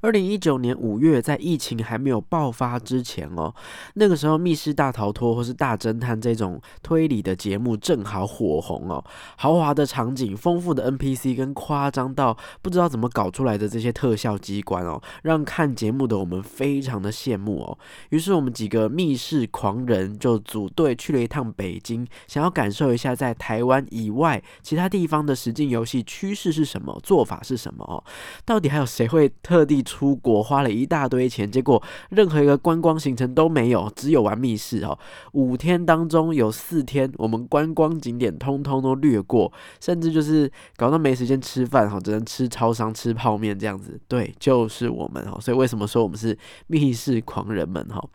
二零一九年五月，在疫情还没有爆发之前哦，那个时候《密室大逃脱》或是《大侦探》这种推理的节目正好火红哦，豪华的场景、丰富的 NPC 跟夸张到不知道怎么搞出来的这些特效机关哦，让看节目的我们非常的羡慕哦。于是我们几个密室狂人就组队去了一趟北京，想要感受一下在台湾以外其他地方的实境游戏趋势是什么，做法是什么哦？到底还有谁会特地？出国花了一大堆钱，结果任何一个观光行程都没有，只有玩密室哦。五天当中有四天，我们观光景点通通都略过，甚至就是搞到没时间吃饭哈，只能吃超商吃泡面这样子。对，就是我们哈。所以为什么说我们是密室狂人们哈？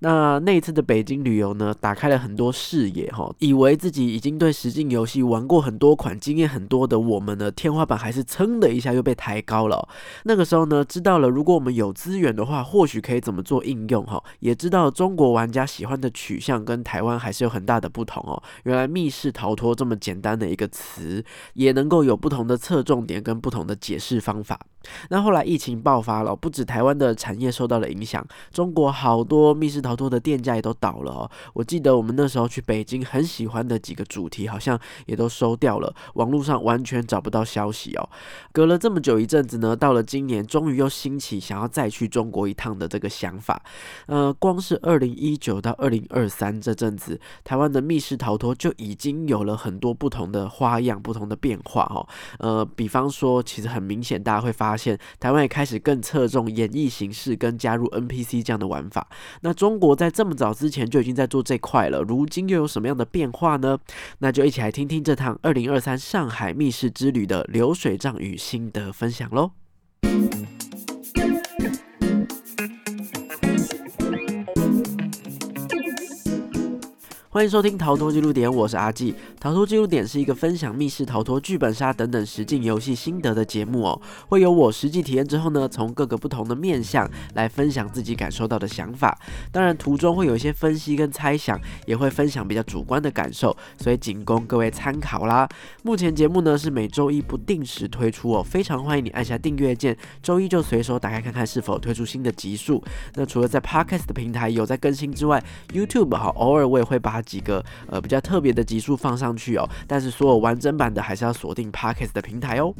那那一次的北京旅游呢，打开了很多视野哈，以为自己已经对实境游戏玩过很多款，经验很多的我们呢，天花板还是噌的一下又被抬高了。那个时候呢，知道了如果我们有资源的话，或许可以怎么做应用哈，也知道中国玩家喜欢的取向跟台湾还是有很大的不同哦。原来密室逃脱这么简单的一个词，也能够有不同的侧重点跟不同的解释方法。那后来疫情爆发了，不止台湾的产业受到了影响，中国好多密室逃脱的店家也都倒了哦。我记得我们那时候去北京，很喜欢的几个主题好像也都收掉了，网络上完全找不到消息哦。隔了这么久一阵子呢，到了今年，终于又兴起想要再去中国一趟的这个想法。呃，光是二零一九到二零二三这阵子，台湾的密室逃脱就已经有了很多不同的花样、不同的变化哦。呃，比方说，其实很明显，大家会发现台湾也开始更侧重演绎形式跟加入 NPC 这样的玩法。那中国在这么早之前就已经在做这块了，如今又有什么样的变化呢？那就一起来听听这趟二零二三上海密室之旅的流水账与心得分享喽。欢迎收听逃脱记录点，我是阿纪。逃脱记录点是一个分享密室逃脱、剧本杀等等实境游戏心得的节目哦。会有我实际体验之后呢，从各个不同的面向来分享自己感受到的想法。当然途中会有一些分析跟猜想，也会分享比较主观的感受，所以仅供各位参考啦。目前节目呢是每周一不定时推出哦，非常欢迎你按下订阅键，周一就随手打开看看是否推出新的集数。那除了在 Podcast 的平台有在更新之外，YouTube 哈，偶尔我也会把几个呃比较特别的集数放上去哦，但是所有完整版的还是要锁定 Parkes 的平台哦。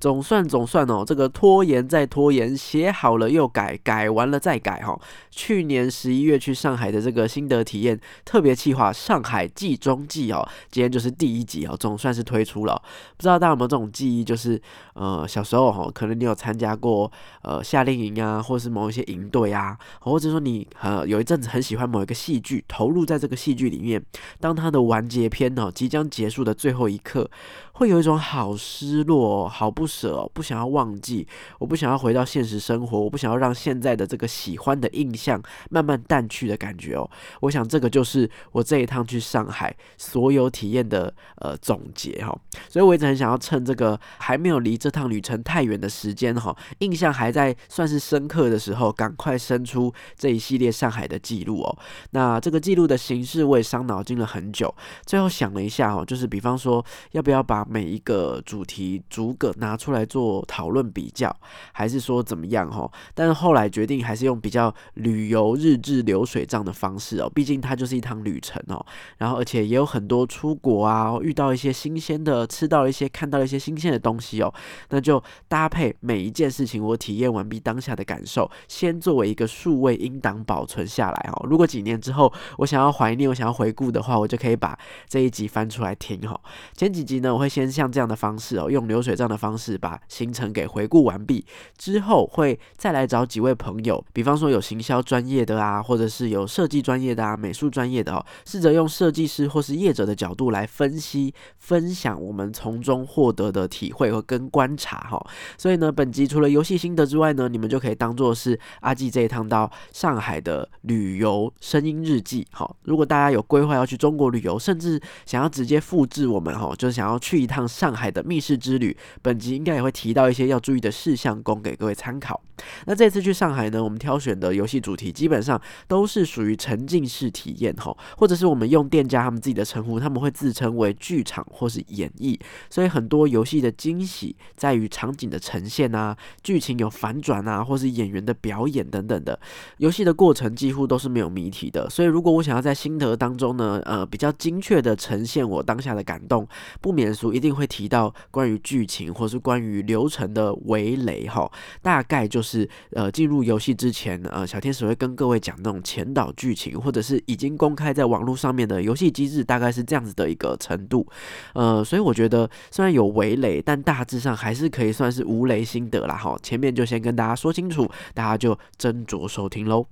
总算总算哦，这个拖延再拖延，写好了又改，改完了再改哈。去年十一月去上海的这个心得体验特别企划《上海季中记》哦，今天就是第一集哦，总算是推出了。不知道大家有没有这种记忆，就是呃小时候哈，可能你有参加过呃夏令营啊，或是某一些营队啊，或者说你呃有一阵子很喜欢某一个戏剧，投入在这个戏剧里面，当它的完结篇哦即将结束的最后一刻。会有一种好失落、好不舍、不想要忘记，我不想要回到现实生活，我不想要让现在的这个喜欢的印象慢慢淡去的感觉哦。我想这个就是我这一趟去上海所有体验的呃总结哈。所以我一直很想要趁这个还没有离这趟旅程太远的时间哈，印象还在算是深刻的时候，赶快生出这一系列上海的记录哦。那这个记录的形式我也伤脑筋了很久，最后想了一下哦，就是比方说要不要把每一个主题逐个拿出来做讨论比较，还是说怎么样哈？但是后来决定还是用比较旅游日志流水账的方式哦，毕竟它就是一趟旅程哦。然后而且也有很多出国啊，遇到一些新鲜的，吃到一些看到一些新鲜的东西哦。那就搭配每一件事情，我体验完毕当下的感受，先作为一个数位音档保存下来哦。如果几年之后我想要怀念，我想要回顾的话，我就可以把这一集翻出来听哈。前几集呢，我会。先像这样的方式哦，用流水账的方式把行程给回顾完毕之后，会再来找几位朋友，比方说有行销专业的啊，或者是有设计专业的啊，美术专业的哦，试着用设计师或是业者的角度来分析分享我们从中获得的体会和跟观观察哈。所以呢，本集除了游戏心得之外呢，你们就可以当做是阿纪这一趟到上海的旅游声音日记哈。如果大家有规划要去中国旅游，甚至想要直接复制我们哈，就是想要去。一趟上海的密室之旅，本集应该也会提到一些要注意的事项，供给各位参考。那这次去上海呢，我们挑选的游戏主题基本上都是属于沉浸式体验哈，或者是我们用店家他们自己的称呼，他们会自称为剧场或是演绎。所以很多游戏的惊喜在于场景的呈现啊，剧情有反转啊，或是演员的表演等等的。游戏的过程几乎都是没有谜题的。所以如果我想要在心得当中呢，呃，比较精确的呈现我当下的感动，不免俗一定会提到关于剧情或是关于流程的围雷哈，大概就是。呃，进入游戏之前，呃，小天使会跟各位讲那种前导剧情，或者是已经公开在网络上面的游戏机制，大概是这样子的一个程度。呃，所以我觉得虽然有围雷，但大致上还是可以算是无雷心得啦。哈，前面就先跟大家说清楚，大家就斟酌收听喽。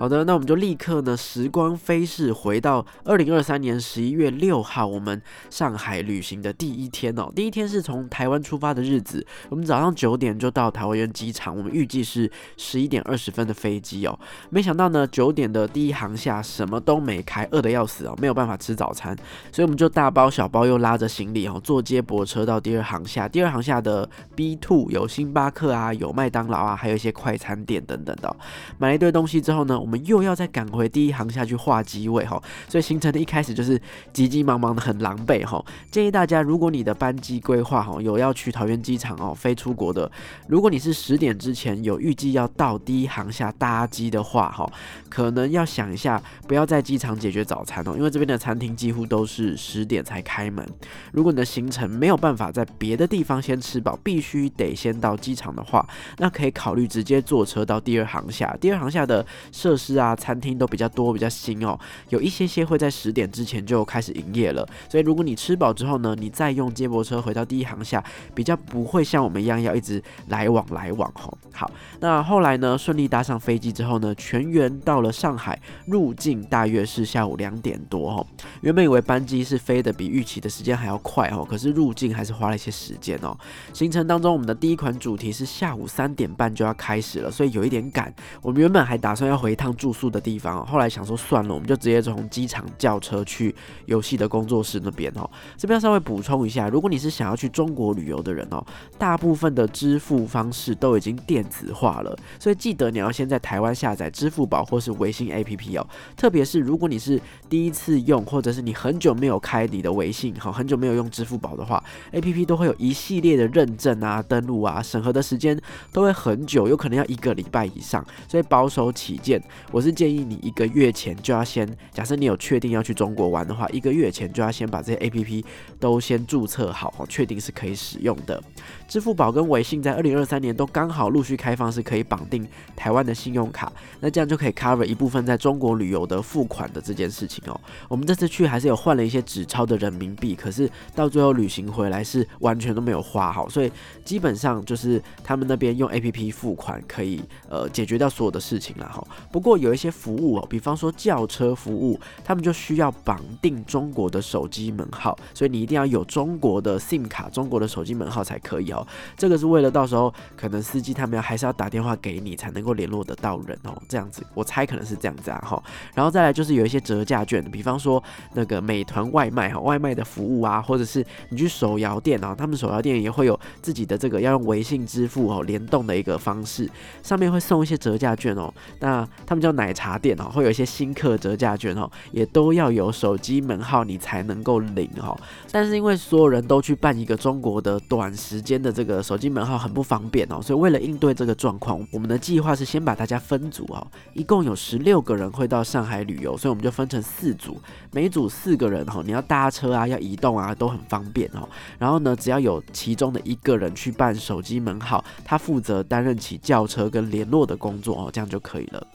好的，那我们就立刻呢，时光飞逝，回到二零二三年十一月六号，我们上海旅行的第一天哦。第一天是从台湾出发的日子，我们早上九点就到台湾机场，我们预计是十一点二十分的飞机哦。没想到呢，九点的第一航下什么都没开，饿得要死哦，没有办法吃早餐，所以我们就大包小包又拉着行李哦，坐接驳车到第二航下。第二航下的 B two 有星巴克啊，有麦当劳啊，还有一些快餐店等等的。买了一堆东西之后呢，我们又要再赶回第一航下去画机位哈，所以行程的一开始就是急急忙忙的很狼狈哈。建议大家，如果你的班机规划哈有要去桃园机场哦飞出国的，如果你是十点之前有预计要到第一航下搭机的话哈，可能要想一下，不要在机场解决早餐哦，因为这边的餐厅几乎都是十点才开门。如果你的行程没有办法在别的地方先吃饱，必须得先到机场的话，那可以考虑直接坐车到第二航下。第二航下的设施啊，餐厅都比较多，比较新哦，有一些些会在十点之前就开始营业了。所以如果你吃饱之后呢，你再用接驳车回到第一航下，比较不会像我们一样要一直来往来往吼。好，那后来呢，顺利搭上飞机之后呢，全员到了上海，入境大约是下午两点多哦。原本以为班机是飞的比预期的时间还要快哦，可是入境还是花了一些时间哦。行程当中，我们的第一款主题是下午三点半就要开始了，所以有一点赶。我们原本还打算要回一趟住宿的地方，后来想说算了，我们就直接从机场叫车去游戏的工作室那边哦。这边要稍微补充一下，如果你是想要去中国旅游的人哦，大部分的支付方式都已经电子化了，所以记得你要先在台湾下载支付宝或是微信 APP 哦。特别是如果你是第一次用，或者是你很久没有开你的微信，好，很久没有用支付宝的话，APP 都会有一系列的认证啊、登录啊、审核的时间都会很久，有可能要一个礼拜以上，所以保守起见，我是建议你一个月前就要先，假设你有确定要去中国玩的话，一个月前就要先把这些 APP 都先注册好，确定是可以使用的。支付宝跟微信在二零二三年都刚好陆续开放，是可以绑定台湾的信用卡，那这样就可以 cover 一部分在中国旅游的付款的这件事情哦。我们这次去还是有换了一些纸钞的人民币，可是到最后旅行回来是完全都没有花好，所以基本上就是他们那边用 APP 付款可以呃解决掉所有的事情了哈。不过有一些服务哦，比方说轿车服务，他们就需要绑定中国的手机门号，所以你一定要有中国的 SIM 卡、中国的手机门号才可以哦。这个是为了到时候可能司机他们要还是要打电话给你才能够联络得到人哦，这样子我猜可能是这样子啊哈。然后再来就是有一些折价券，比方说那个美团外卖哈，外卖的服务啊，或者是你去手摇店啊，他们手摇店也会有自己的这个要用微信支付哦联动的一个方式，上面会送一些折价券哦。那他们叫奶茶店哦，会有一些新客折价券哦，也都要有手机门号你才能够领哦。但是因为所有人都去办一个中国的短时间的这个手机门号很不方便哦，所以为了应对这个状况，我们的计划是先把大家分组哦，一共有十六个人会到上海旅游，所以我们就分成四组，每组四个人哈，你要搭车啊，要移动啊，都很方便哦。然后呢，只要有其中的一个人去办手机门号，他负责担任起轿车跟联络的工作哦，这样就可以了。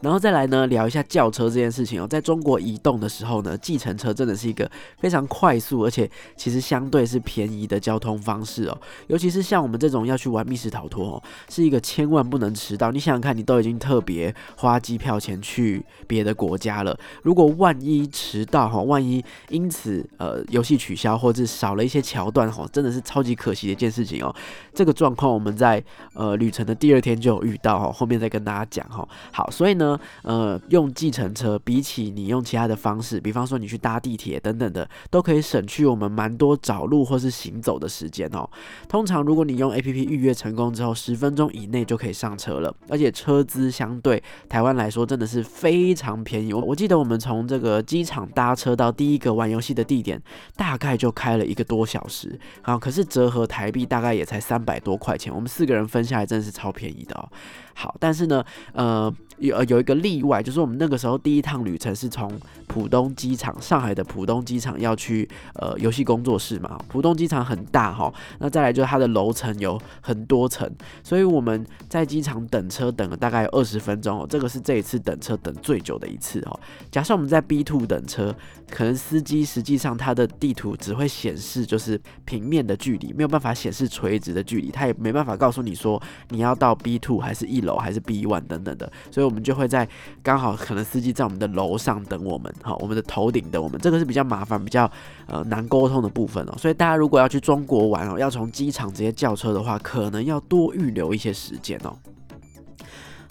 然后再来呢，聊一下轿车这件事情哦。在中国移动的时候呢，计程车真的是一个非常快速，而且其实相对是便宜的交通方式哦。尤其是像我们这种要去玩密室逃脱哦，是一个千万不能迟到。你想想看，你都已经特别花机票钱去别的国家了，如果万一迟到哈，万一因此呃游戏取消或者是少了一些桥段哈，真的是超级可惜的一件事情哦。这个状况我们在呃旅程的第二天就有遇到哈，后面再跟大家讲哈。好，所以呢，呃，用计程车比起你用其他的方式，比方说你去搭地铁等等的，都可以省去我们蛮多找路或是行走的时间哦。通常如果你用 A P P 预约成功之后，十分钟以内就可以上车了，而且车资相对台湾来说真的是非常便宜。我我记得我们从这个机场搭车到第一个玩游戏的地点，大概就开了一个多小时，啊，可是折合台币大概也才三百多块钱，我们四个人分下来真的是超便宜的哦。好，但是呢，呃，有呃有一个例外，就是我们那个时候第一趟旅程是从浦东机场，上海的浦东机场要去呃游戏工作室嘛。浦东机场很大哈，那再来就是它的楼层有很多层，所以我们在机场等车等了大概有二十分钟哦，这个是这一次等车等最久的一次哦。假设我们在 B two 等车，可能司机实际上他的地图只会显示就是平面的距离，没有办法显示垂直的距离，他也没办法告诉你说你要到 B two 还是一楼。还是 B one 等等的，所以我们就会在刚好可能司机在我们的楼上等我们，好，我们的头顶等我们，这个是比较麻烦、比较呃难沟通的部分哦。所以大家如果要去中国玩哦，要从机场直接叫车的话，可能要多预留一些时间哦。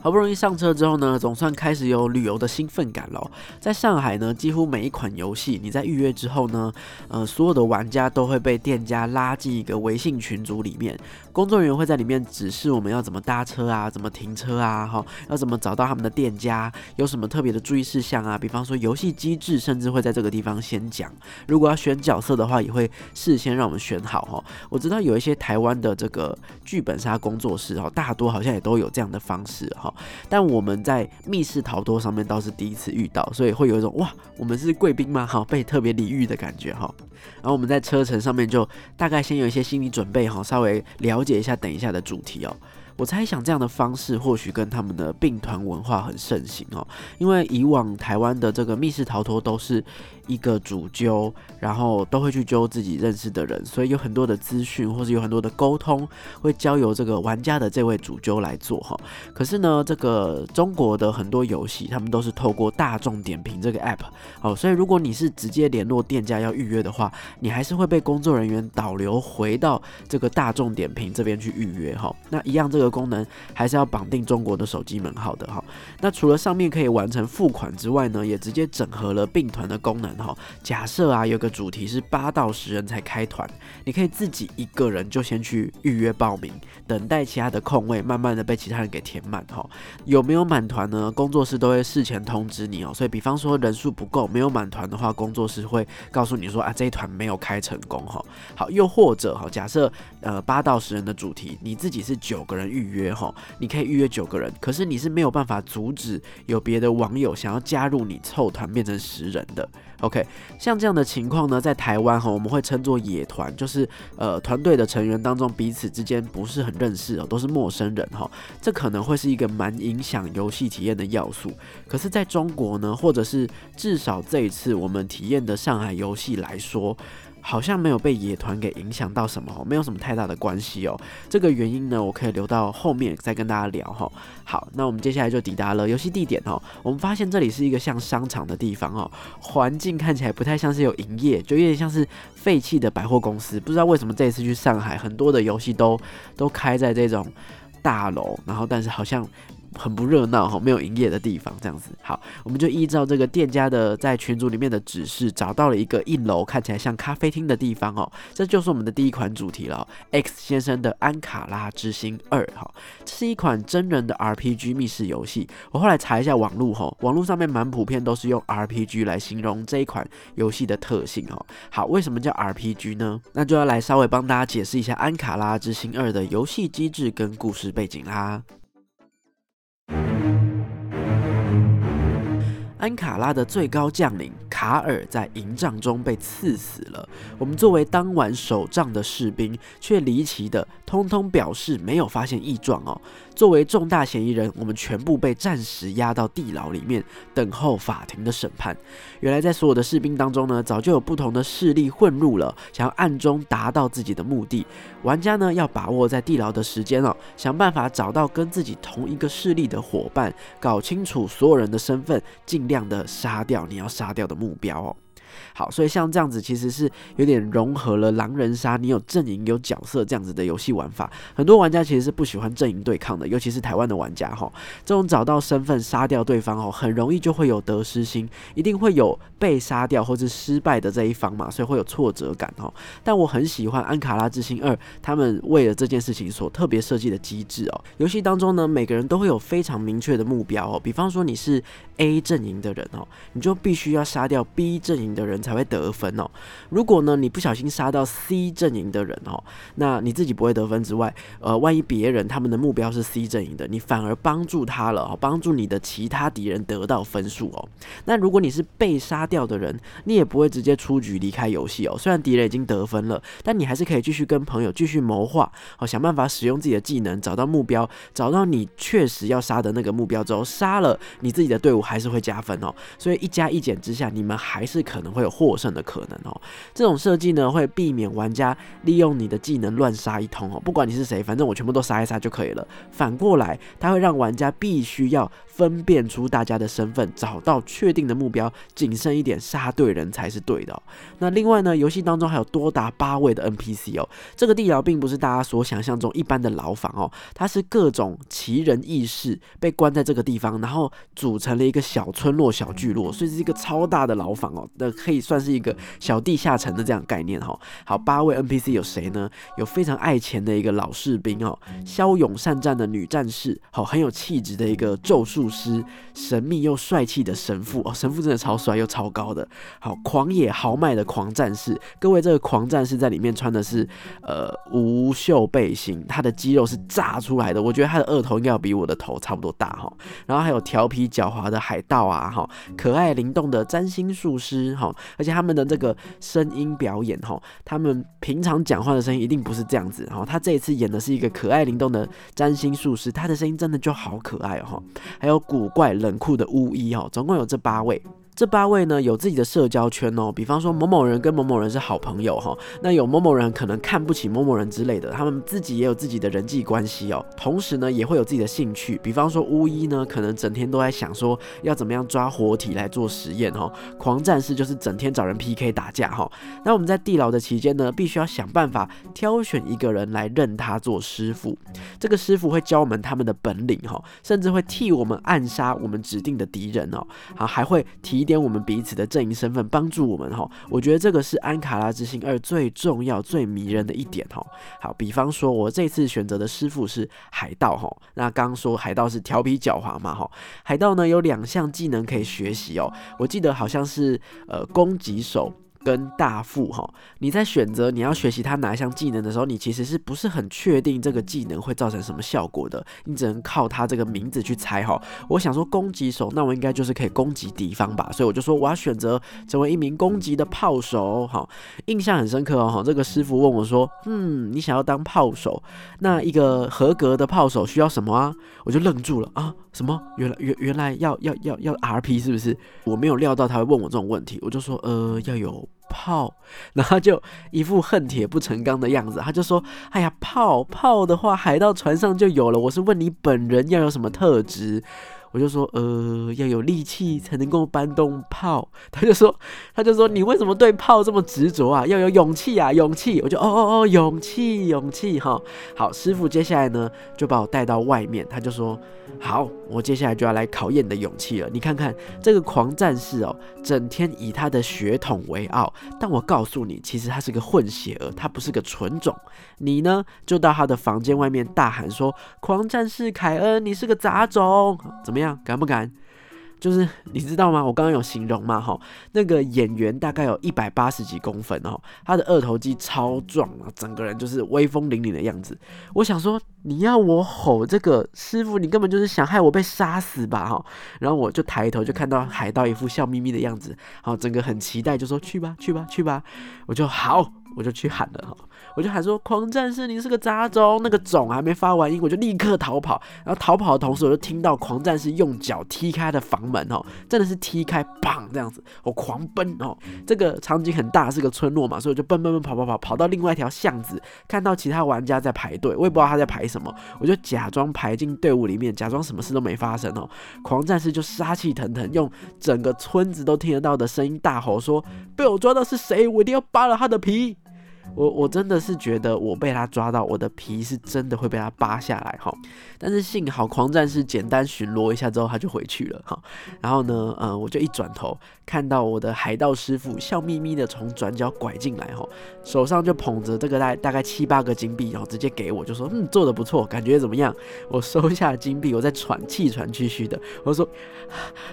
好不容易上车之后呢，总算开始有旅游的兴奋感了。在上海呢，几乎每一款游戏，你在预约之后呢，呃，所有的玩家都会被店家拉进一个微信群组里面，工作人员会在里面指示我们要怎么搭车啊，怎么停车啊，哈，要怎么找到他们的店家，有什么特别的注意事项啊？比方说游戏机制，甚至会在这个地方先讲。如果要选角色的话，也会事先让我们选好哈。我知道有一些台湾的这个剧本杀工作室哈，大多好像也都有这样的方式哈。但我们在密室逃脱上面倒是第一次遇到，所以会有一种哇，我们是贵宾吗？哈，被特别礼遇的感觉哈。然后我们在车程上面就大概先有一些心理准备哈，稍微了解一下等一下的主题哦。我猜想这样的方式或许跟他们的并团文化很盛行哦，因为以往台湾的这个密室逃脱都是。一个主揪，然后都会去揪自己认识的人，所以有很多的资讯或者有很多的沟通会交由这个玩家的这位主揪来做哈。可是呢，这个中国的很多游戏，他们都是透过大众点评这个 app 哦，所以如果你是直接联络店家要预约的话，你还是会被工作人员导流回到这个大众点评这边去预约哈。那一样这个功能还是要绑定中国的手机门号的哈。那除了上面可以完成付款之外呢，也直接整合了并团的功能。哈，假设啊，有个主题是八到十人才开团，你可以自己一个人就先去预约报名，等待其他的空位，慢慢的被其他人给填满。哈，有没有满团呢？工作室都会事前通知你哦。所以，比方说人数不够，没有满团的话，工作室会告诉你说啊，这一团没有开成功。哈，好，又或者哈，假设呃八到十人的主题，你自己是九个人预预约哈，你可以预约九个人，可是你是没有办法阻止有别的网友想要加入你凑团变成十人的。OK，像这样的情况呢，在台湾哈，我们会称作野团，就是呃团队的成员当中彼此之间不是很认识哦，都是陌生人哈，这可能会是一个蛮影响游戏体验的要素。可是在中国呢，或者是至少这一次我们体验的上海游戏来说。好像没有被野团给影响到什么，没有什么太大的关系哦。这个原因呢，我可以留到后面再跟大家聊哈。好，那我们接下来就抵达了游戏地点哦。我们发现这里是一个像商场的地方哦，环境看起来不太像是有营业，就有点像是废弃的百货公司。不知道为什么这一次去上海，很多的游戏都都开在这种大楼，然后但是好像。很不热闹哈，没有营业的地方这样子。好，我们就依照这个店家的在群组里面的指示，找到了一个一楼看起来像咖啡厅的地方哦。这就是我们的第一款主题了，X 先生的安卡拉之星二哈。这是一款真人的 RPG 密室游戏。我后来查一下网络哈，网络上面蛮普遍都是用 RPG 来形容这一款游戏的特性哦。好，为什么叫 RPG 呢？那就要来稍微帮大家解释一下安卡拉之星二的游戏机制跟故事背景啦。安卡拉的最高将领卡尔在营帐中被刺死了。我们作为当晚守帐的士兵，却离奇的通通表示没有发现异状哦。作为重大嫌疑人，我们全部被暂时押到地牢里面，等候法庭的审判。原来在所有的士兵当中呢，早就有不同的势力混入了，想要暗中达到自己的目的。玩家呢，要把握在地牢的时间哦，想办法找到跟自己同一个势力的伙伴，搞清楚所有人的身份，进量的杀掉你要杀掉的目标哦。好，所以像这样子其实是有点融合了狼人杀，你有阵营有角色这样子的游戏玩法。很多玩家其实是不喜欢阵营对抗的，尤其是台湾的玩家哈。这种找到身份杀掉对方哦，很容易就会有得失心，一定会有被杀掉或是失败的这一方嘛，所以会有挫折感哦。但我很喜欢安卡拉之星二他们为了这件事情所特别设计的机制哦。游戏当中呢，每个人都会有非常明确的目标哦。比方说你是 A 阵营的人哦，你就必须要杀掉 B 阵营的人。才会得分哦。如果呢，你不小心杀到 C 阵营的人哦，那你自己不会得分之外，呃，万一别人他们的目标是 C 阵营的，你反而帮助他了哦，帮助你的其他敌人得到分数哦。那如果你是被杀掉的人，你也不会直接出局离开游戏哦。虽然敌人已经得分了，但你还是可以继续跟朋友继续谋划哦，想办法使用自己的技能找到目标，找到你确实要杀的那个目标之后，杀了你自己的队伍还是会加分哦。所以一加一减之下，你们还是可能会有。获胜的可能哦，这种设计呢会避免玩家利用你的技能乱杀一通哦，不管你是谁，反正我全部都杀一杀就可以了。反过来，它会让玩家必须要分辨出大家的身份，找到确定的目标，谨慎一点，杀对人才是对的。那另外呢，游戏当中还有多达八位的 NPC 哦，这个地牢并不是大家所想象中一般的牢房哦，它是各种奇人异事被关在这个地方，然后组成了一个小村落、小聚落，所以是一个超大的牢房哦，那可以。算是一个小地下城的这样概念哈。好，八位 NPC 有谁呢？有非常爱钱的一个老士兵哦，骁勇善战的女战士，好，很有气质的一个咒术师，神秘又帅气的神父哦，神父真的超帅又超高的。好，狂野豪迈的狂战士，各位这个狂战士在里面穿的是呃无袖背心，他的肌肉是炸出来的，我觉得他的额头应该要比我的头差不多大哈。然后还有调皮狡猾的海盗啊哈，可爱灵动的占星术师哈。而且他们的这个声音表演，哈，他们平常讲话的声音一定不是这样子，哈。他这一次演的是一个可爱灵动的占星术师，他的声音真的就好可爱哦，还有古怪冷酷的巫医，哦，总共有这八位。这八位呢有自己的社交圈哦，比方说某某人跟某某人是好朋友哈，那有某某人可能看不起某某人之类的，他们自己也有自己的人际关系哦。同时呢也会有自己的兴趣，比方说巫医呢可能整天都在想说要怎么样抓活体来做实验哈，狂战士就是整天找人 PK 打架哈。那我们在地牢的期间呢，必须要想办法挑选一个人来认他做师傅，这个师傅会教我们他们的本领哈，甚至会替我们暗杀我们指定的敌人哦，好还会提。点我们彼此的阵营身份，帮助我们哈。我觉得这个是安卡拉之星二最重要、最迷人的一点哈。好，比方说，我这次选择的师傅是海盗哈。那刚刚说海盗是调皮狡猾嘛哈。海盗呢有两项技能可以学习哦。我记得好像是呃攻击手。跟大副哈，你在选择你要学习他哪一项技能的时候，你其实是不是很确定这个技能会造成什么效果的？你只能靠他这个名字去猜哈。我想说攻击手，那我应该就是可以攻击敌方吧，所以我就说我要选择成为一名攻击的炮手哈。印象很深刻哦哈。这个师傅问我说：“嗯，你想要当炮手，那一个合格的炮手需要什么啊？”我就愣住了啊，什么？原来原原来要要要要 RP 是不是？我没有料到他会问我这种问题，我就说呃要有。炮，然后就一副恨铁不成钢的样子。他就说：“哎呀，炮炮的话，海盗船上就有了。我是问你本人要有什么特质。”我就说：“呃，要有力气才能够搬动炮。”他就说：“他就说你为什么对炮这么执着啊？要有勇气啊，勇气！”我就：“哦哦哦，勇气，勇气！”哈，好，师傅接下来呢就把我带到外面，他就说。好，我接下来就要来考验你的勇气了。你看看这个狂战士哦，整天以他的血统为傲，但我告诉你，其实他是个混血儿，他不是个纯种。你呢，就到他的房间外面大喊说：“狂战士凯恩，你是个杂种！”怎么样，敢不敢？就是你知道吗？我刚刚有形容嘛，哈，那个演员大概有一百八十几公分哦，他的二头肌超壮啊，整个人就是威风凛凛的样子。我想说，你要我吼这个师傅，你根本就是想害我被杀死吧，哈。然后我就抬头就看到海盗一副笑眯眯的样子，好，整个很期待，就说去吧，去吧，去吧。我就好，我就去喊了，哈。我就喊说：“狂战士，你是个杂种！”那个种还没发完音，我就立刻逃跑。然后逃跑的同时，我就听到狂战士用脚踢开的房门哦，真的是踢开，砰这样子，我狂奔哦。这个场景很大，是个村落嘛，所以我就奔奔奔跑跑跑，跑到另外一条巷子，看到其他玩家在排队，我也不知道他在排什么，我就假装排进队伍里面，假装什么事都没发生哦。狂战士就杀气腾腾，用整个村子都听得到的声音大吼说：“被我抓到是谁？我一定要扒了他的皮！”我我真的是觉得我被他抓到，我的皮是真的会被他扒下来哈。但是幸好狂战士简单巡逻一下之后他就回去了哈。然后呢，嗯，我就一转头看到我的海盗师傅笑眯眯的从转角拐进来哈，手上就捧着这个大大概七八个金币，然后直接给我，就说嗯做的不错，感觉怎么样？我收下金币，我在喘气喘吁吁的，我说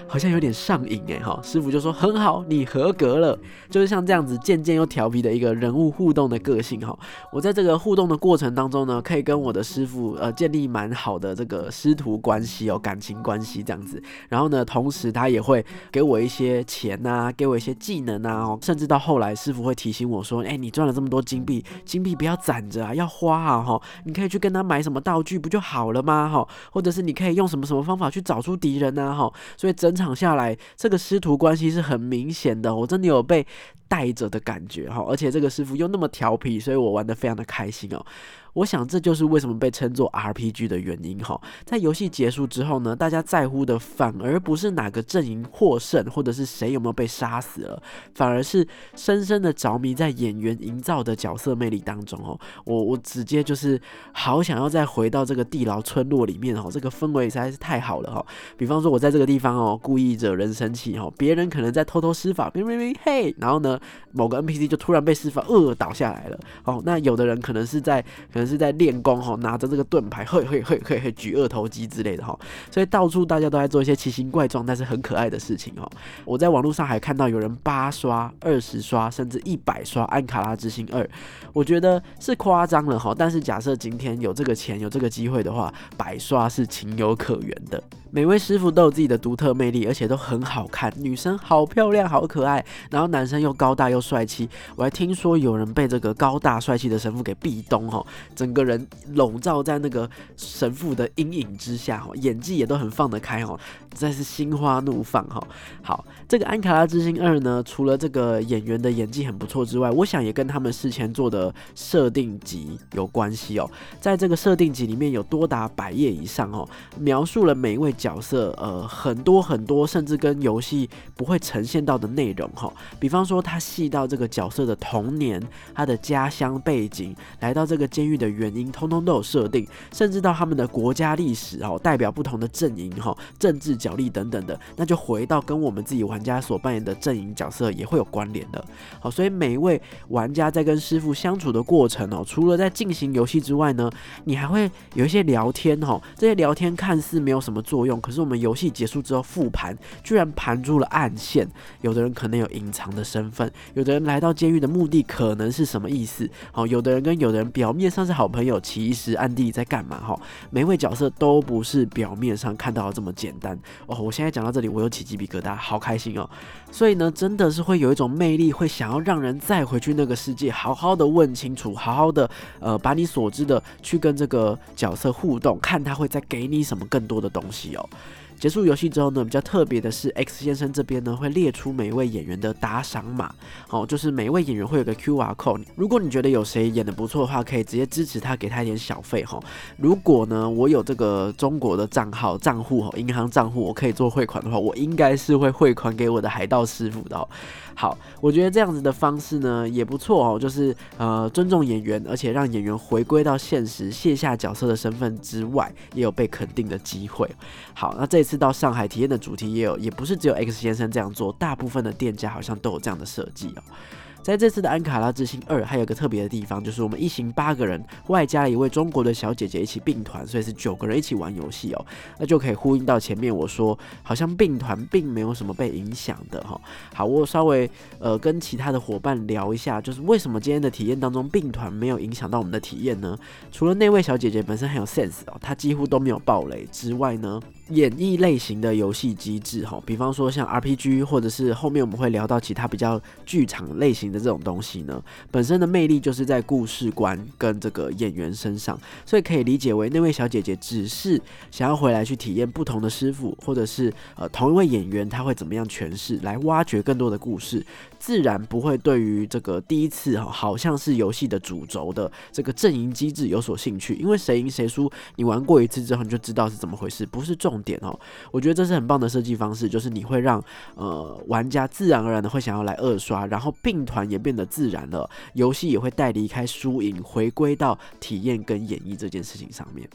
好像有点上瘾哎哈。师傅就说很好，你合格了，就是像这样子渐渐又调皮的一个人物互动。的个性哈，我在这个互动的过程当中呢，可以跟我的师傅呃建立蛮好的这个师徒关系哦，感情关系这样子。然后呢，同时他也会给我一些钱钱呐，给我一些技能啊，甚至到后来师傅会提醒我说，哎，你赚了这么多金币，金币不要攒着啊，要花啊哈，你可以去跟他买什么道具不就好了吗哈？或者是你可以用什么什么方法去找出敌人呐哈？所以整场下来，这个师徒关系是很明显的，我真的有被。带着的感觉哈，而且这个师傅又那么调皮，所以我玩的非常的开心哦。我想这就是为什么被称作 RPG 的原因哈。在游戏结束之后呢，大家在乎的反而不是哪个阵营获胜，或者是谁有没有被杀死了，反而是深深的着迷在演员营造的角色魅力当中哦。我我直接就是好想要再回到这个地牢村落里面哦，这个氛围实在是太好了哈。比方说我在这个地方哦，故意惹人生气哦，别人可能在偷偷施法，明明明嘿，然后呢，某个 NPC 就突然被施法呃倒下来了哦。那有的人可能是在可能。是在练功哈，拿着这个盾牌，嘿嘿嘿嘿嘿，举二头肌之类的哈，所以到处大家都在做一些奇形怪状但是很可爱的事情哦。我在网络上还看到有人八刷、二十刷，甚至一百刷《安卡拉之星二》，我觉得是夸张了哈。但是假设今天有这个钱、有这个机会的话，百刷是情有可原的。每位师傅都有自己的独特魅力，而且都很好看，女生好漂亮、好可爱，然后男生又高大又帅气。我还听说有人被这个高大帅气的神父给壁咚哈。整个人笼罩在那个神父的阴影之下，哈，演技也都很放得开，哈，实在是心花怒放，哈。好，这个《安卡拉之星二》呢，除了这个演员的演技很不错之外，我想也跟他们事前做的设定集有关系哦。在这个设定集里面有多达百页以上，哦，描述了每一位角色，呃，很多很多，甚至跟游戏不会呈现到的内容，哈。比方说，他细到这个角色的童年、他的家乡背景，来到这个监狱的。原因通通都有设定，甚至到他们的国家历史哦，代表不同的阵营哈，政治角力等等的，那就回到跟我们自己玩家所扮演的阵营角色也会有关联的。好，所以每一位玩家在跟师傅相处的过程哦，除了在进行游戏之外呢，你还会有一些聊天哈。这些聊天看似没有什么作用，可是我们游戏结束之后复盘，居然盘出了暗线。有的人可能有隐藏的身份，有的人来到监狱的目的可能是什么意思？好，有的人跟有的人表面上是。好朋友其实暗地里在干嘛？哈，每位角色都不是表面上看到的这么简单哦。我现在讲到这里，我有起鸡皮疙瘩，好开心哦。所以呢，真的是会有一种魅力，会想要让人再回去那个世界，好好的问清楚，好好的呃，把你所知的去跟这个角色互动，看他会再给你什么更多的东西哦。结束游戏之后呢，比较特别的是，X 先生这边呢会列出每位演员的打赏码，哦，就是每一位演员会有个 QR code，如果你觉得有谁演的不错的话，可以直接支持他，给他一点小费哈。如果呢，我有这个中国的账号账户哈，银行账户，我可以做汇款的话，我应该是会汇款给我的海盗师傅的。哦好，我觉得这样子的方式呢也不错哦，就是呃尊重演员，而且让演员回归到现实，卸下角色的身份之外，也有被肯定的机会。好，那这次到上海体验的主题也有，也不是只有 X 先生这样做，大部分的店家好像都有这样的设计哦。在这次的安卡拉之星二，还有个特别的地方，就是我们一行八个人，外加一位中国的小姐姐一起并团，所以是九个人一起玩游戏哦。那就可以呼应到前面我说，好像并团并没有什么被影响的哈。好，我稍微呃跟其他的伙伴聊一下，就是为什么今天的体验当中并团没有影响到我们的体验呢？除了那位小姐姐本身很有 sense 哦，她几乎都没有暴雷之外呢？演绎类型的游戏机制，哈，比方说像 RPG，或者是后面我们会聊到其他比较剧场类型的这种东西呢，本身的魅力就是在故事观跟这个演员身上，所以可以理解为那位小姐姐只是想要回来去体验不同的师傅，或者是呃同一位演员他会怎么样诠释，来挖掘更多的故事。自然不会对于这个第一次哈，好像是游戏的主轴的这个阵营机制有所兴趣，因为谁赢谁输，你玩过一次之后你就知道是怎么回事，不是重点哦。我觉得这是很棒的设计方式，就是你会让呃玩家自然而然的会想要来二刷，然后并团也变得自然了，游戏也会带离开输赢，回归到体验跟演绎这件事情上面。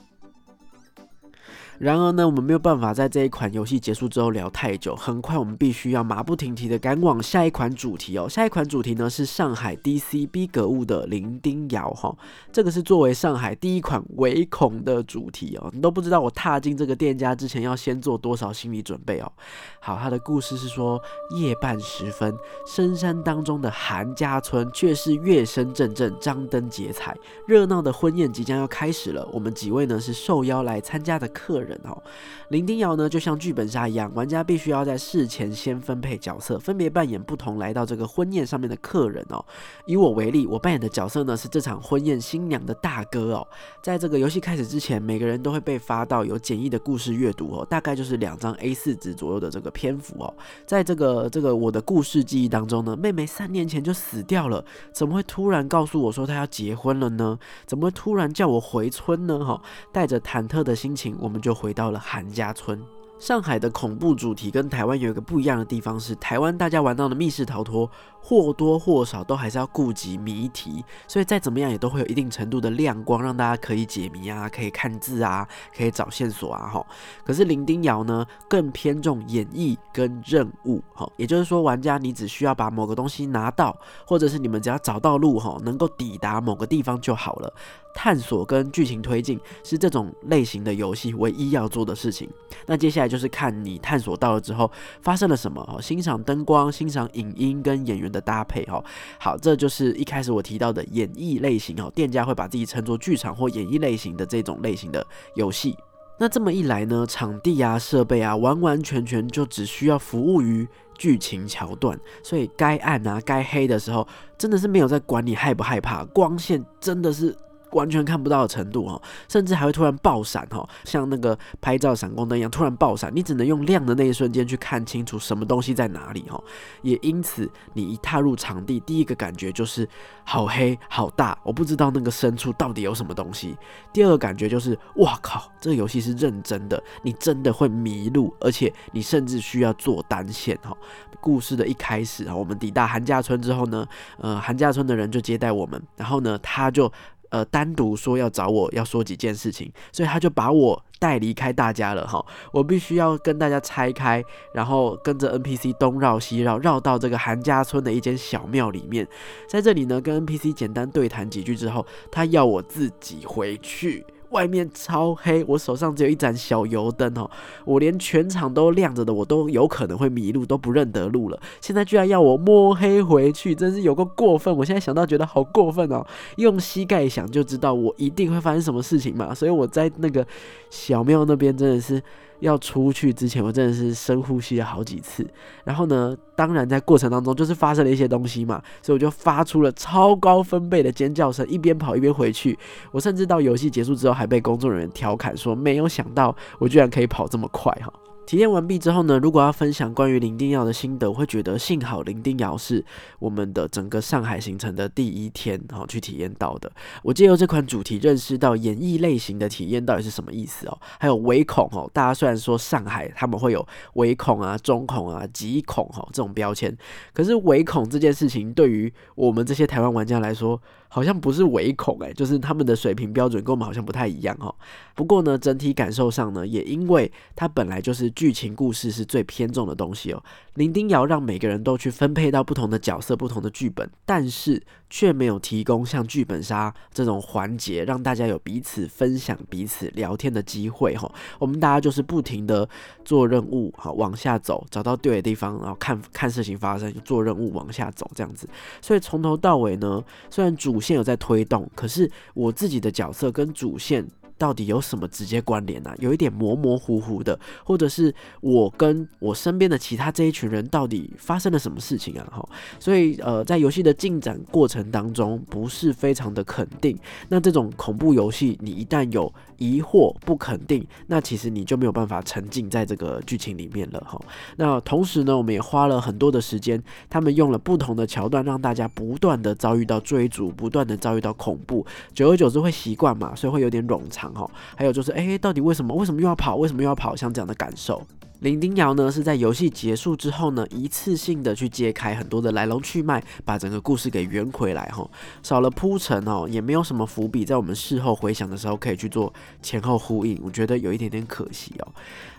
然而呢，我们没有办法在这一款游戏结束之后聊太久。很快，我们必须要马不停蹄的赶往下一款主题哦。下一款主题呢是上海 DCB 格物的零丁窑哈，这个是作为上海第一款唯恐的主题哦。你都不知道我踏进这个店家之前要先做多少心理准备哦。好，它的故事是说，夜半时分，深山当中的韩家村却是乐声阵阵，张灯结彩，热闹的婚宴即将要开始了。我们几位呢是受邀来参加的客人。哦，零丁瑶呢，就像剧本杀一样，玩家必须要在事前先分配角色，分别扮演不同来到这个婚宴上面的客人哦。以我为例，我扮演的角色呢是这场婚宴新娘的大哥哦。在这个游戏开始之前，每个人都会被发到有简易的故事阅读哦，大概就是两张 A 四纸左右的这个篇幅哦。在这个这个我的故事记忆当中呢，妹妹三年前就死掉了，怎么会突然告诉我说她要结婚了呢？怎么会突然叫我回村呢？哈，带着忐忑的心情，我们就。回到了韩家村。上海的恐怖主题跟台湾有一个不一样的地方是，台湾大家玩到的密室逃脱或多或少都还是要顾及谜题，所以再怎么样也都会有一定程度的亮光，让大家可以解谜啊，可以看字啊，可以找线索啊，哈。可是零丁瑶呢，更偏重演绎跟任务，哈，也就是说，玩家你只需要把某个东西拿到，或者是你们只要找到路，哈，能够抵达某个地方就好了。探索跟剧情推进是这种类型的游戏唯一要做的事情。那接下来就是看你探索到了之后发生了什么哦，欣赏灯光、欣赏影音跟演员的搭配哦。好，这就是一开始我提到的演绎类型哦。店家会把自己称作剧场或演绎类型的这种类型的游戏。那这么一来呢，场地啊、设备啊，完完全全就只需要服务于剧情桥段。所以该暗啊、该黑的时候，真的是没有在管你害不害怕，光线真的是。完全看不到的程度哈，甚至还会突然爆闪哈，像那个拍照闪光灯一样突然爆闪，你只能用亮的那一瞬间去看清楚什么东西在哪里哈。也因此，你一踏入场地，第一个感觉就是好黑好大，我不知道那个深处到底有什么东西。第二个感觉就是，哇靠，这个游戏是认真的，你真的会迷路，而且你甚至需要做单线哈。故事的一开始啊，我们抵达韩家村之后呢，呃，韩家村的人就接待我们，然后呢，他就。呃，单独说要找我要说几件事情，所以他就把我带离开大家了哈。我必须要跟大家拆开，然后跟着 NPC 东绕西绕，绕到这个韩家村的一间小庙里面，在这里呢，跟 NPC 简单对谈几句之后，他要我自己回去。外面超黑，我手上只有一盏小油灯哦，我连全场都亮着的，我都有可能会迷路，都不认得路了。现在居然要我摸黑回去，真是有个过分！我现在想到觉得好过分哦，用膝盖想就知道我一定会发生什么事情嘛，所以我在那个小庙那边真的是。要出去之前，我真的是深呼吸了好几次。然后呢，当然在过程当中就是发生了一些东西嘛，所以我就发出了超高分贝的尖叫声，一边跑一边回去。我甚至到游戏结束之后，还被工作人员调侃说：“没有想到我居然可以跑这么快！”哈。体验完毕之后呢，如果要分享关于零丁窑的心得，我会觉得幸好零丁窑是我们的整个上海行程的第一天，哈，去体验到的。我借由这款主题认识到演绎类型的体验到底是什么意思哦，还有唯恐哦，大家虽然说上海他们会有唯恐啊、中恐啊、极恐哈这种标签，可是唯恐这件事情对于我们这些台湾玩家来说。好像不是唯恐诶，就是他们的水平标准跟我们好像不太一样哦。不过呢，整体感受上呢，也因为它本来就是剧情故事是最偏重的东西哦。林丁瑶让每个人都去分配到不同的角色、不同的剧本，但是却没有提供像剧本杀这种环节，让大家有彼此分享、彼此聊天的机会哈。我们大家就是不停的做任务，好往下走，找到对的地方，然后看看事情发生，就做任务往下走这样子。所以从头到尾呢，虽然主线有在推动，可是我自己的角色跟主线。到底有什么直接关联呢？有一点模模糊糊的，或者是我跟我身边的其他这一群人到底发生了什么事情啊？哈，所以呃，在游戏的进展过程当中，不是非常的肯定。那这种恐怖游戏，你一旦有疑惑、不肯定，那其实你就没有办法沉浸在这个剧情里面了。哈，那同时呢，我们也花了很多的时间，他们用了不同的桥段，让大家不断的遭遇到追逐，不断的遭遇到恐怖，久而久之会习惯嘛，所以会有点冗长。哈，还有就是，哎，到底为什么？为什么又要跑？为什么又要跑？像这样的感受。林丁瑶呢，是在游戏结束之后呢，一次性的去揭开很多的来龙去脉，把整个故事给圆回来。哈，少了铺陈哦，也没有什么伏笔，在我们事后回想的时候，可以去做前后呼应。我觉得有一点点可惜哦。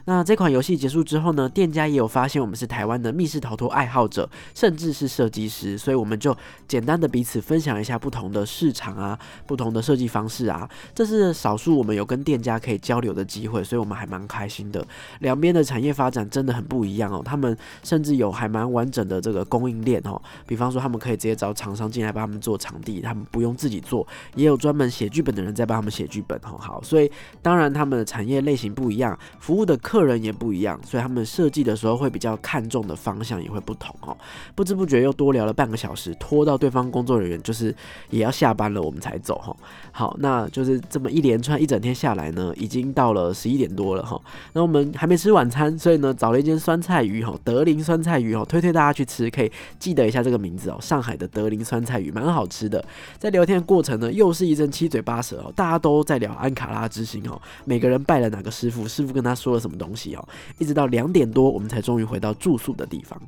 那这款游戏结束之后呢，店家也有发现我们是台湾的密室逃脱爱好者，甚至是设计师，所以我们就简单的彼此分享一下不同的市场啊，不同的设计方式啊，这是少数我们有跟店家可以交流的机会，所以我们还蛮开心的。两边的产业发展真的很不一样哦，他们甚至有还蛮完整的这个供应链哦，比方说他们可以直接找厂商进来帮他们做场地，他们不用自己做，也有专门写剧本的人在帮他们写剧本，很好。所以当然他们的产业类型不一样，服务的客客人也不一样，所以他们设计的时候会比较看重的方向也会不同哦。不知不觉又多聊了半个小时，拖到对方工作人员就是也要下班了，我们才走哈。好，那就是这么一连串一整天下来呢，已经到了十一点多了哈。那我们还没吃晚餐，所以呢找了一间酸菜鱼哈，德林酸菜鱼哦，推推大家去吃，可以记得一下这个名字哦，上海的德林酸菜鱼蛮好吃的。在聊天的过程呢，又是一阵七嘴八舌哦，大家都在聊安卡拉之星哦，每个人拜了哪个师傅，师傅跟他说了什么东西哦。一直到两点多，我们才终于回到住宿的地方。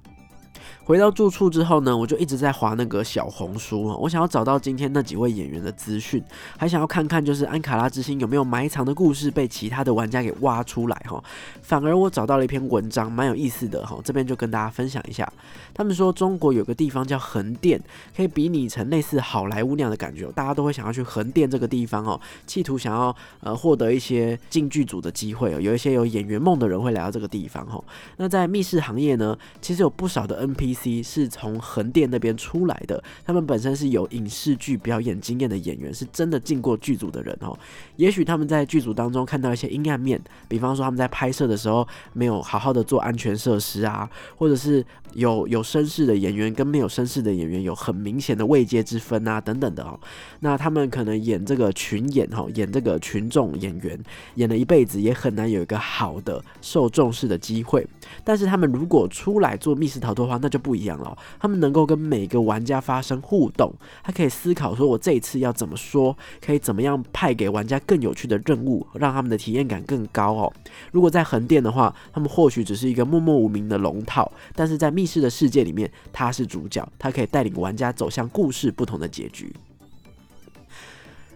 回到住处之后呢，我就一直在划那个小红书我想要找到今天那几位演员的资讯，还想要看看就是安卡拉之星有没有埋藏的故事被其他的玩家给挖出来哈。反而我找到了一篇文章，蛮有意思的哈，这边就跟大家分享一下。他们说中国有个地方叫横店，可以比拟成类似好莱坞那样的感觉，大家都会想要去横店这个地方哦，企图想要呃获得一些进剧组的机会哦。有一些有演员梦的人会来到这个地方哈。那在密室行业呢，其实有不少的 NP。C 是从横店那边出来的，他们本身是有影视剧表演经验的演员，是真的进过剧组的人哦。也许他们在剧组当中看到一些阴暗面，比方说他们在拍摄的时候没有好好的做安全设施啊，或者是有有绅士的演员跟没有绅士的演员有很明显的位阶之分啊等等的哦。那他们可能演这个群演哈，演这个群众演员，演了一辈子也很难有一个好的受重视的机会。但是他们如果出来做密室逃脱的话，那就不一样了，他们能够跟每个玩家发生互动，他可以思考说，我这一次要怎么说，可以怎么样派给玩家更有趣的任务，让他们的体验感更高哦。如果在横店的话，他们或许只是一个默默无名的龙套，但是在密室的世界界里面，他是主角，他可以带领玩家走向故事不同的结局。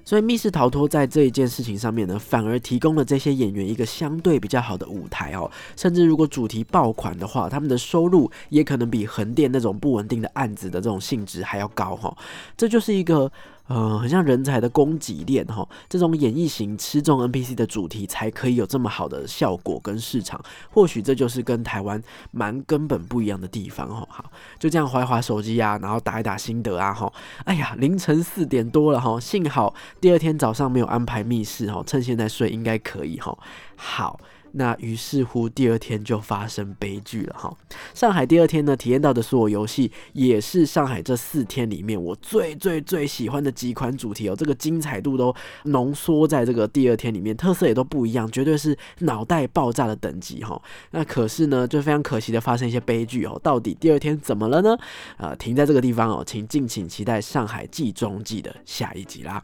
所以密室逃脱在这一件事情上面呢，反而提供了这些演员一个相对比较好的舞台哦。甚至如果主题爆款的话，他们的收入也可能比横店那种不稳定的案子的这种性质还要高哈。这就是一个。呃，很像人才的供给链哈，这种演绎型吃中 NPC 的主题才可以有这么好的效果跟市场，或许这就是跟台湾蛮根本不一样的地方哈。好，就这样划划手机啊，然后打一打心得啊哈。哎呀，凌晨四点多了哈，幸好第二天早上没有安排密室哈，趁现在睡应该可以哈。好。那于是乎，第二天就发生悲剧了哈。上海第二天呢，体验到的所有游戏，也是上海这四天里面我最最最喜欢的几款主题哦。这个精彩度都浓缩在这个第二天里面，特色也都不一样，绝对是脑袋爆炸的等级哈。那可是呢，就非常可惜的发生一些悲剧哦。到底第二天怎么了呢？啊，停在这个地方哦，请敬请期待《上海季中季》的下一集啦。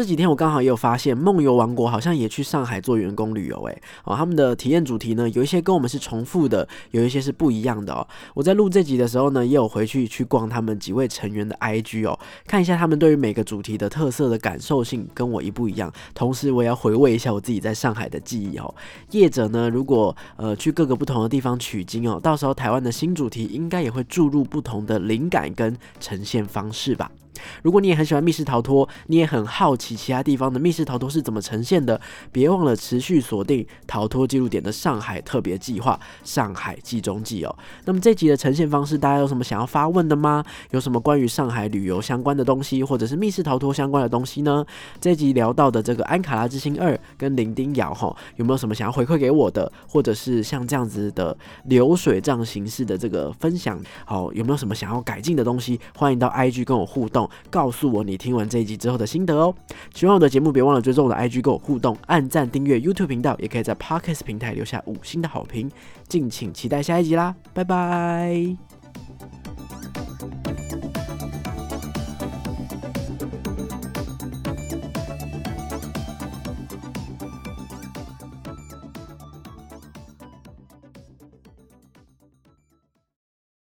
这几天我刚好也有发现，梦游王国好像也去上海做员工旅游，诶，哦，他们的体验主题呢，有一些跟我们是重复的，有一些是不一样的哦。我在录这集的时候呢，也有回去去逛他们几位成员的 IG 哦，看一下他们对于每个主题的特色的感受性跟我一不一样。同时，我也要回味一下我自己在上海的记忆哦。业者呢，如果呃去各个不同的地方取经哦，到时候台湾的新主题应该也会注入不同的灵感跟呈现方式吧。如果你也很喜欢密室逃脱，你也很好奇其他地方的密室逃脱是怎么呈现的，别忘了持续锁定逃脱记录点的上海特别计划《上海记中记》哦。那么这集的呈现方式，大家有什么想要发问的吗？有什么关于上海旅游相关的东西，或者是密室逃脱相关的东西呢？这集聊到的这个《安卡拉之星二》跟零丁瑶哈，有没有什么想要回馈给我的，或者是像这样子的流水账形式的这个分享？好，有没有什么想要改进的东西？欢迎到 IG 跟我互动。告诉我你听完这一集之后的心得哦！喜欢我的节目，别忘了追踪我的 IG 跟我互动，按赞订阅 YouTube 频道，也可以在 Podcast 平台留下五星的好评。敬请期待下一集啦，拜拜！